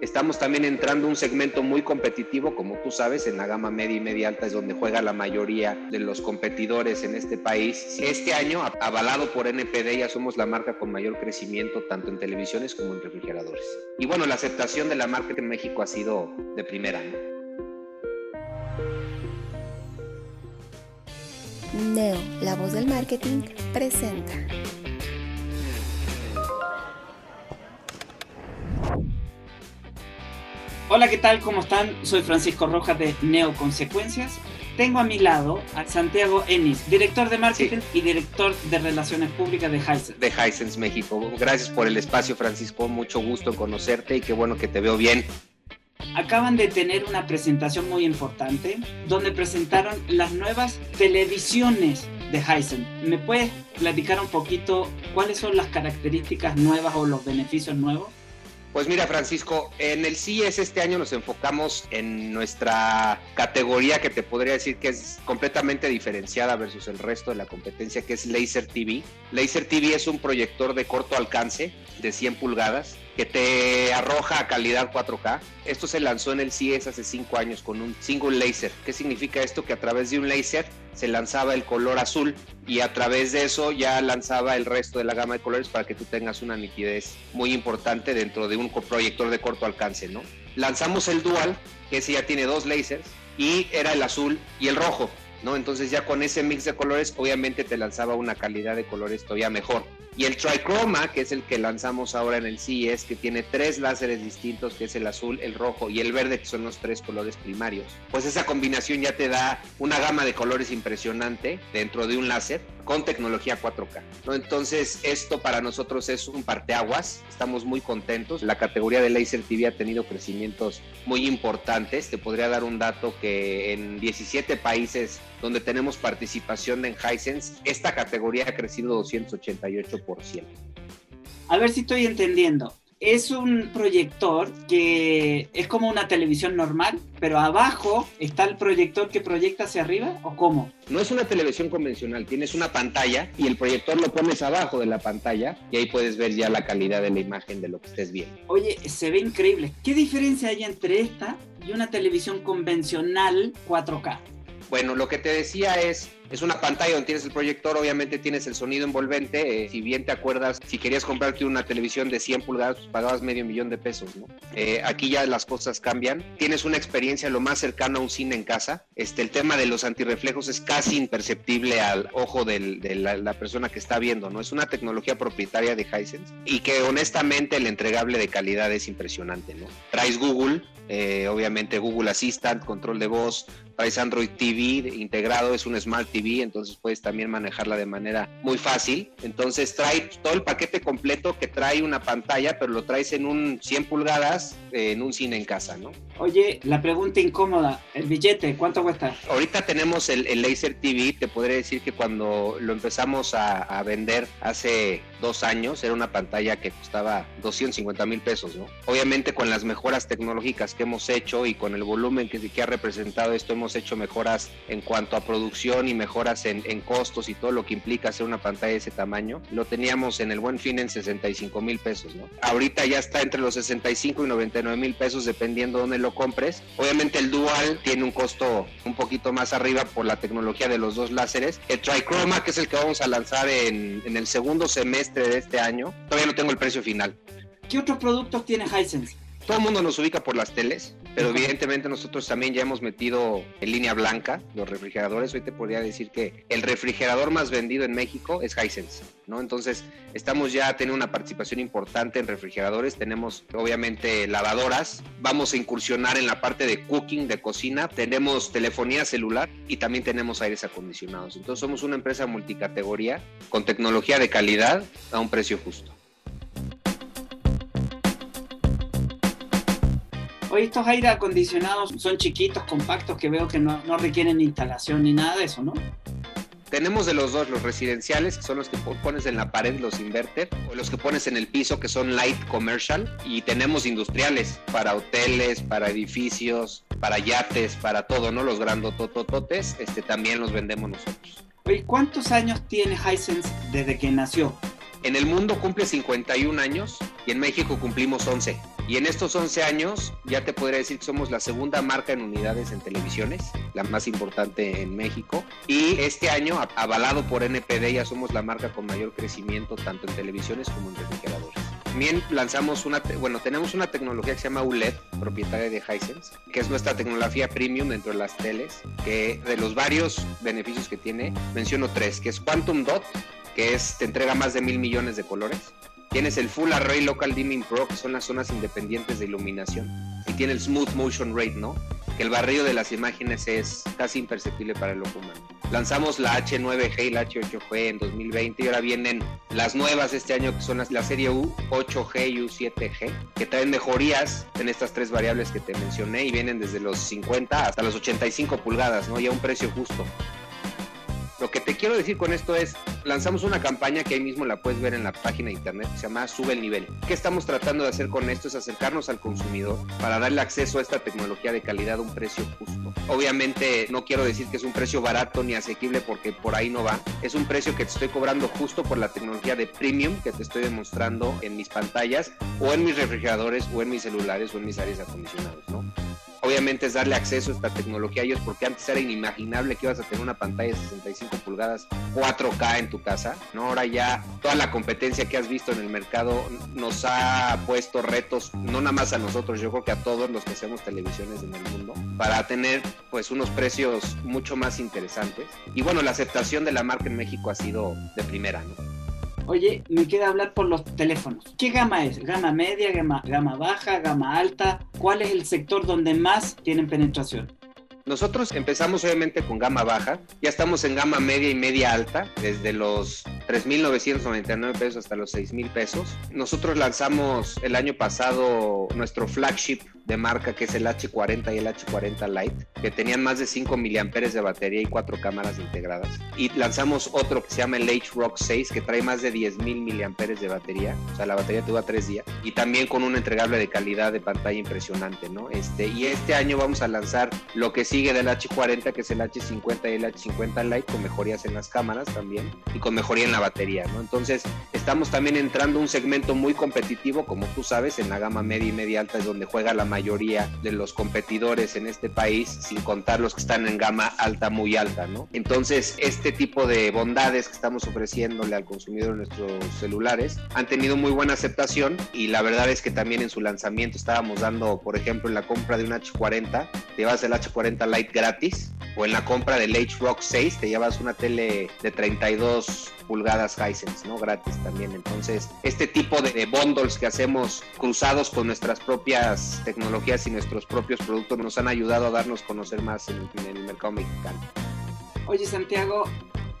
Estamos también entrando un segmento muy competitivo, como tú sabes, en la gama media y media alta es donde juega la mayoría de los competidores en este país. Este año, avalado por NPD, ya somos la marca con mayor crecimiento tanto en televisiones como en refrigeradores. Y bueno, la aceptación de la marca en México ha sido de primera. Neo, la voz del marketing, presenta. Hola, ¿qué tal? ¿Cómo están? Soy Francisco Rojas de Neo Consecuencias. Tengo a mi lado a Santiago Ennis, director de marketing Sí. y director de relaciones públicas de Hisense. De Hisense México. Gracias por el espacio, Francisco. Mucho gusto en conocerte y qué bueno que te veo bien. Acaban de tener una presentación muy importante donde presentaron las nuevas televisiones de Hisense. ¿Me puedes platicar un poquito cuáles son las características nuevas o los beneficios nuevos? Pues mira, Francisco, en el CES este año nos enfocamos en nuestra categoría que te podría decir que es completamente diferenciada versus el resto de la competencia, que es Laser TV. Laser TV es un proyector de corto alcance de 100 pulgadas que te arroja a calidad 4K. Esto se lanzó en el CES hace 5 años con un single laser. ¿Qué significa esto? Que a través de un laser se lanzaba el color azul y a través de eso ya lanzaba el resto de la gama de colores para que tú tengas una nitidez muy importante dentro de un proyector de corto alcance, ¿no? Lanzamos el Dual, que ese ya tiene dos lasers, y era el azul y el rojo, ¿no? Entonces ya con ese mix de colores, obviamente te lanzaba una calidad de colores todavía mejor. Y el Trichroma, que es el que lanzamos ahora en el CES, que tiene tres láseres distintos, que es el azul, el rojo y el verde, que son los tres colores primarios. Pues esa combinación ya te da una gama de colores impresionante dentro de un láser con tecnología 4K. ¿no? Entonces, esto para nosotros es un parteaguas. Estamos muy contentos. La categoría de Laser TV ha tenido crecimientos muy importantes. Te podría dar un dato que en 17 países donde tenemos participación en Hisense, esta categoría ha crecido 288%. A ver si estoy entendiendo. Es un proyector que es como una televisión normal, pero abajo está el proyector que proyecta hacia arriba, ¿o cómo? No es una televisión convencional, tienes una pantalla y el proyector lo pones abajo de la pantalla y ahí puedes ver ya la calidad de la imagen de lo que estés viendo. Oye, se ve increíble. ¿Qué diferencia hay entre esta y una televisión convencional 4K? Bueno, lo que te decía es, es una pantalla donde tienes el proyector, obviamente tienes el sonido envolvente. eh, si bien te acuerdas, si querías comprarte una televisión de 100 pulgadas, pues pagabas medio millón de pesos, ¿no? Eh, aquí ya las cosas cambian. Tienes una experiencia lo más cercano a un cine en casa. Este, el tema de los antirreflejos es casi imperceptible al ojo del- de la, la persona que está viendo, ¿no? Es una tecnología propietaria de Hisense y que honestamente el entregable de calidad es impresionante, ¿no? Traes Google, eh, obviamente Google Assistant, control de voz, traes Android TV integrado, es un Smart TV, entonces puedes también manejarla de manera muy fácil. Entonces trae todo el paquete completo que trae una pantalla, pero lo traes en un 100 pulgadas eh, en un cine en casa, ¿no? Oye, la pregunta incómoda, el billete, ¿cuánto cuesta? Ahorita tenemos el, el Laser TV, te podría decir que cuando lo empezamos a, a vender hace dos años era una pantalla que costaba 250 mil pesos, ¿no? Obviamente con las mejoras tecnológicas que hemos hecho y con el volumen que, que ha representado esto, hemos hecho mejoras en cuanto a producción y mejoras en, en costos y todo lo que implica hacer una pantalla de ese tamaño. Lo teníamos en el buen fin en 65 mil pesos, ¿no? Ahorita ya está entre los 65 y 99 mil pesos dependiendo dónde lo compres. Obviamente el Dual tiene un costo un poquito más arriba por la tecnología de los dos láseres. El Trichroma, que es el que vamos a lanzar en, en el segundo semestre de este año, todavía no tengo el precio final. ¿Qué otros productos tiene Hisense? Todo el mundo nos ubica por las teles, pero evidentemente nosotros también ya hemos metido en línea blanca los refrigeradores. Hoy te podría decir que el refrigerador más vendido en México es Hisense, ¿no? Entonces estamos ya teniendo una participación importante en refrigeradores. Tenemos obviamente lavadoras. Vamos a incursionar en la parte de cooking, de cocina. Tenemos telefonía celular y también tenemos aires acondicionados. Entonces somos una empresa multicategoría con tecnología de calidad a un precio justo. Oye, estos aire acondicionados son chiquitos, compactos, que veo que no, no requieren instalación ni nada de eso, ¿no? Tenemos de los dos, los residenciales, que son los que pones en la pared, los inverter, o los que pones en el piso, que son light commercial, y tenemos industriales para hoteles, para edificios, para yates, para todo, ¿no? Los grandotototes, este, también los vendemos nosotros. Oye, ¿cuántos años tiene Hisense desde que nació? En el mundo cumple 51 años y en México cumplimos 11. Y en estos 11 años ya te podría decir que somos la segunda marca en unidades en televisiones, la más importante en México. Y este año, avalado por NPD, ya somos la marca con mayor crecimiento tanto en televisiones como en refrigeradores. También lanzamos una, bueno, tenemos una tecnología que se llama ULED, propietaria de Hisense, que es nuestra tecnología premium dentro de las teles, que de los varios beneficios que tiene, menciono tres, que es Quantum Dot, que es, te entrega más de mil millones de colores. Tienes el Full Array Local Dimming Pro, que son las zonas independientes de iluminación. Y tiene el Smooth Motion Rate, ¿no? Que el barrido de las imágenes es casi imperceptible para el ojo humano. Lanzamos la H9G y la H8G en 2020 y ahora vienen las nuevas este año, que son las, la serie U8G y U7G, que traen mejorías en estas tres variables que te mencioné y vienen desde los 50 hasta los 85 pulgadas, ¿no? Y a un precio justo. Lo que te quiero decir con esto es, lanzamos una campaña que ahí mismo la puedes ver en la página de internet, que se llama Sube el Nivel. ¿Qué estamos tratando de hacer con esto? Es acercarnos al consumidor para darle acceso a esta tecnología de calidad a un precio justo. Obviamente no quiero decir que es un precio barato ni asequible porque por ahí no va. Es un precio que te estoy cobrando justo por la tecnología de premium que te estoy demostrando en mis pantallas o en mis refrigeradores o en mis celulares o en mis áreas acondicionados, ¿no? Obviamente es darle acceso a esta tecnología a ellos porque antes era inimaginable que ibas a tener una pantalla de 65 pulgadas 4K en tu casa, ¿no? Ahora ya toda la competencia que has visto en el mercado nos ha puesto retos, no nada más a nosotros, yo creo que a todos los que hacemos televisiones en el mundo, para tener pues unos precios mucho más interesantes. Y bueno, la aceptación de la marca en México ha sido de primera, ¿no? Oye, me queda hablar por los teléfonos. ¿Qué gama es? ¿Gama media, gama, gama baja, gama alta? ¿Cuál es el sector donde más tienen penetración? Nosotros empezamos obviamente con gama baja, ya estamos en gama media y media alta, desde los 3.999 pesos hasta los 6.000 pesos. Nosotros lanzamos el año pasado nuestro flagship de marca que es el H40 y el H40 Lite, que tenían más de 5 miliamperes de batería y cuatro cámaras integradas. Y lanzamos otro que se llama el H-Rock 6, que trae más de 10.000 miliamperes de batería, o sea, la batería te dura tres días, y también con un entregable de calidad de pantalla impresionante, ¿no? Este, y este año vamos a lanzar lo que sigue del H40, que es el H50 y el H50 Lite, con mejorías en las cámaras también, y con mejoría en la batería, ¿no? Entonces, estamos también entrando a un segmento muy competitivo, como tú sabes, en la gama media y media alta es donde juega la mayoría de los competidores en este país, sin contar los que están en gama alta, muy alta, ¿no? Entonces, este tipo de bondades que estamos ofreciéndole al consumidor en nuestros celulares han tenido muy buena aceptación y la verdad es que también en su lanzamiento estábamos dando, por ejemplo, en la compra de un H40, te llevas el H40 Lite gratis o en la compra del H-Rock 6 te llevas una tele de 32 pulgadas Hisense, ¿no? Gratis también. Entonces, este tipo de, de bundles que hacemos cruzados con nuestras propias tecnologías y nuestros propios productos nos han ayudado a darnos conocer más en, en el mercado mexicano. Oye, Santiago,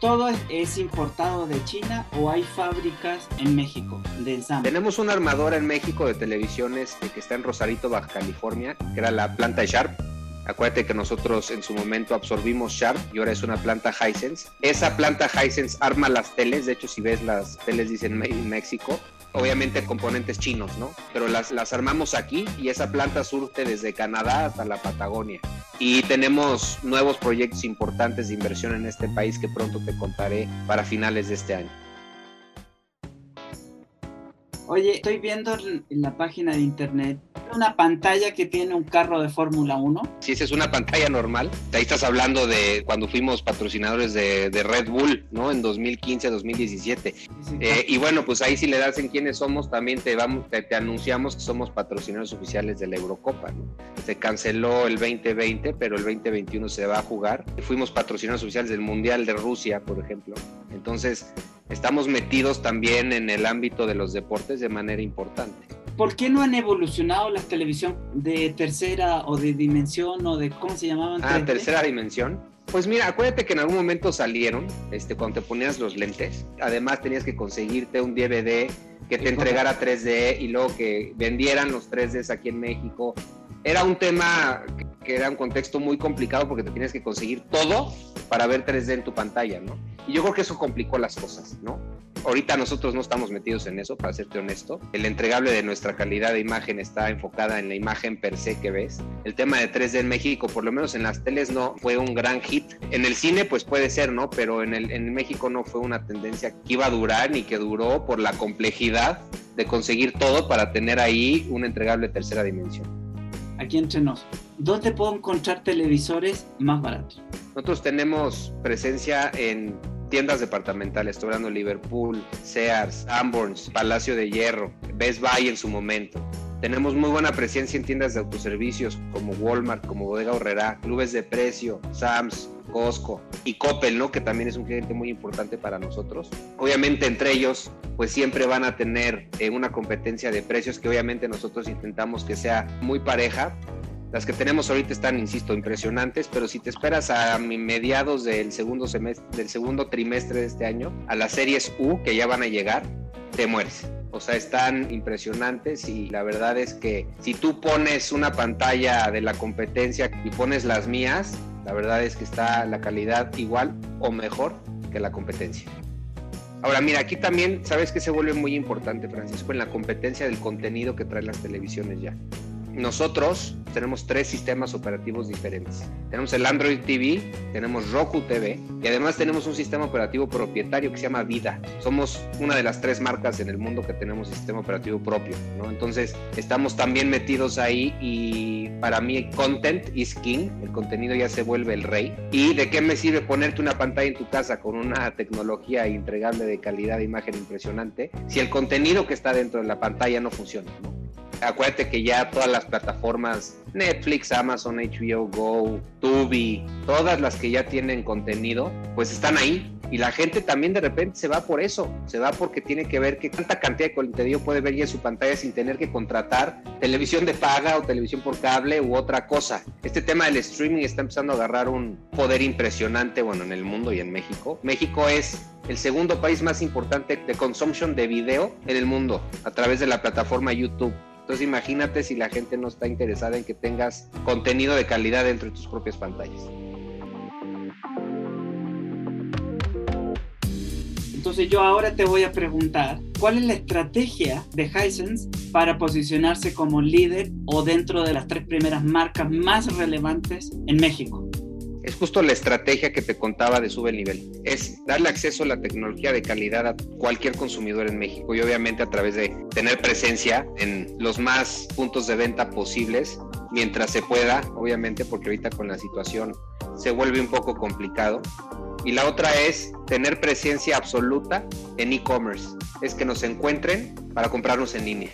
¿todo es importado de China o hay fábricas en México de ensamble? Tenemos una armadora en México de televisiones que está en Rosarito, Baja California, que era la planta Sharp Acuérdate que nosotros en su momento absorbimos Sharp y ahora es una planta Hisense. Esa planta Hisense arma las teles, de hecho si ves las teles dicen Made in México, obviamente componentes chinos, ¿no? Pero las, las armamos aquí y esa planta surte desde Canadá hasta la Patagonia. Y tenemos nuevos proyectos importantes de inversión en este país que pronto te contaré para finales de este año. Oye, estoy viendo en la página de internet una pantalla que tiene un carro de Fórmula 1. Si esa es una pantalla normal, ahí estás hablando de cuando fuimos patrocinadores de, Red Bull, ¿no? En 2015, 2017. Eh, y bueno, pues ahí si le das en quiénes somos, también te, vamos, te, anunciamos que somos patrocinadores oficiales de la Eurocopa, ¿no? Se canceló el 2020, pero el 2021 se va a jugar. Fuimos patrocinadores oficiales del Mundial de Rusia, por ejemplo. Entonces, estamos metidos también en el ámbito de los deportes de manera importante. ¿Por qué no han evolucionado las televisión de tercera o de dimensión o de cómo se llamaban? Ah, tercera dimensión. Pues mira, acuérdate que en algún momento salieron, este, cuando te ponías los lentes. Además tenías que conseguirte un DVD que te entregara 3D y luego que vendieran los 3Ds aquí en México era un tema que era un contexto muy complicado porque te tienes que conseguir todo para ver 3D en tu pantalla, ¿no? Y yo creo que eso complicó las cosas, ¿no? Ahorita nosotros no estamos metidos en eso, para serte honesto. El entregable de nuestra calidad de imagen está enfocada en la imagen per se que ves. El tema de 3D en México, por lo menos en las teles, no fue un gran hit. En el cine, pues puede ser, ¿no? Pero en, el, en México no fue una tendencia que iba a durar ni que duró por la complejidad de conseguir todo para tener ahí un entregable de tercera dimensión. Aquí entre nos, ¿dónde puedo encontrar televisores más baratos? Nosotros tenemos presencia en tiendas departamentales, estoy hablando Liverpool, Sears, Amborns, Palacio de Hierro, Best Buy en su momento. Tenemos muy buena presencia en tiendas de autoservicios como Walmart, como Bodega Horrera, clubes de precio, Sams, Costco y Coppel, ¿no? Que también es un cliente muy importante para nosotros. Obviamente entre ellos, pues siempre van a tener eh, una competencia de precios que obviamente nosotros intentamos que sea muy pareja, las que tenemos ahorita están, insisto, impresionantes, pero si te esperas a mediados del segundo semestre, del segundo trimestre de este año, a las series U que ya van a llegar, te mueres. O sea, están impresionantes y la verdad es que si tú pones una pantalla de la competencia y pones las mías, la verdad es que está la calidad igual o mejor que la competencia. Ahora, mira, aquí también, ¿sabes que se vuelve muy importante, Francisco, en la competencia del contenido que traen las televisiones ya? Nosotros tenemos tres sistemas operativos diferentes. Tenemos el Android TV, tenemos Roku TV y además tenemos un sistema operativo propietario que se llama Vida. Somos una de las tres marcas en el mundo que tenemos sistema operativo propio, ¿no? Entonces estamos también metidos ahí y para mí content is king, el contenido ya se vuelve el rey. ¿Y de qué me sirve ponerte una pantalla en tu casa con una tecnología entregable de calidad de imagen impresionante si el contenido que está dentro de la pantalla no funciona? ¿no? Acuérdate que ya todas las plataformas, Netflix, Amazon, HBO Go, Tubi, todas las que ya tienen contenido, pues están ahí. Y la gente también de repente se va por eso, se va porque tiene que ver qué tanta cantidad de contenido puede ver ya en su pantalla sin tener que contratar televisión de paga o televisión por cable u otra cosa. Este tema del streaming está empezando a agarrar un poder impresionante, bueno, en el mundo y en México. México es el segundo país más importante de consumption de video en el mundo a través de la plataforma YouTube. Entonces imagínate si la gente no está interesada en que tengas contenido de calidad dentro de tus propias pantallas. Entonces yo ahora te voy a preguntar, ¿cuál es la estrategia de Hisense para posicionarse como líder o dentro de las tres primeras marcas más relevantes en México? Es justo la estrategia que te contaba de Sube el Nivel. Es darle acceso a la tecnología de calidad a cualquier consumidor en México y obviamente a través de tener presencia en los más puntos de venta posibles mientras se pueda, obviamente porque ahorita con la situación se vuelve un poco complicado. Y la otra es tener presencia absoluta en e-commerce, es que nos encuentren para comprarnos en línea.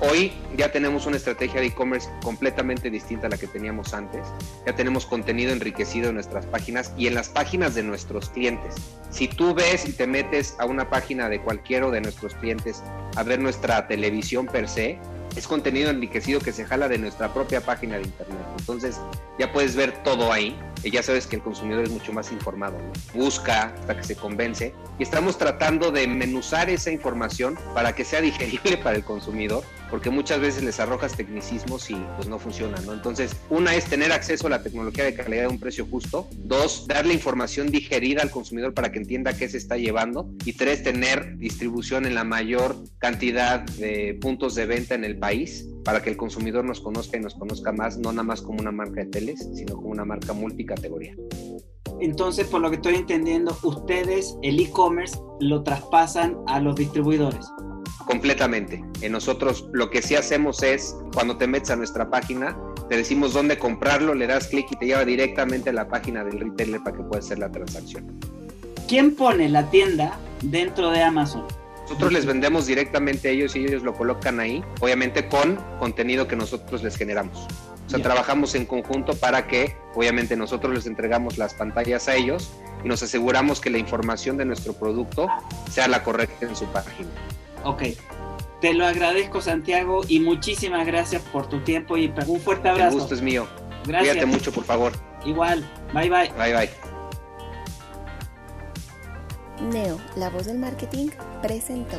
Hoy ya tenemos una estrategia de e-commerce completamente distinta a la que teníamos antes. Ya tenemos contenido enriquecido en nuestras páginas y en las páginas de nuestros clientes. Si tú ves y te metes a una página de cualquiera de nuestros clientes a ver nuestra televisión per se, es contenido enriquecido que se jala de nuestra propia página de internet. Entonces ya puedes ver todo ahí. Y ya sabes que el consumidor es mucho más informado. Busca hasta que se convence. Y estamos tratando de menuzar esa información para que sea digerible para el consumidor porque muchas veces les arrojas tecnicismos y pues no funcionan, ¿no? Entonces, una es tener acceso a la tecnología de calidad a un precio justo, dos, darle información digerida al consumidor para que entienda qué se está llevando y tres, tener distribución en la mayor cantidad de puntos de venta en el país para que el consumidor nos conozca y nos conozca más, no nada más como una marca de teles, sino como una marca multicategoría. Entonces, por lo que estoy entendiendo, ustedes el e-commerce lo traspasan a los distribuidores. Completamente. En nosotros lo que sí hacemos es, cuando te metes a nuestra página, te decimos dónde comprarlo, le das clic y te lleva directamente a la página del retailer para que puedas hacer la transacción. ¿Quién pone la tienda dentro de Amazon? Nosotros les vendemos directamente a ellos y ellos lo colocan ahí, obviamente con contenido que nosotros les generamos. O sea, trabajamos en conjunto para que, obviamente, nosotros les entregamos las pantallas a ellos y nos aseguramos que la información de nuestro producto sea la correcta en su página. Ok. Te lo agradezco, Santiago, y muchísimas gracias por tu tiempo y un fuerte abrazo. El gusto es mío. Gracias. Cuídate mucho, por favor. Igual. Bye, bye. Bye, bye. Neo, la voz del marketing, presentó.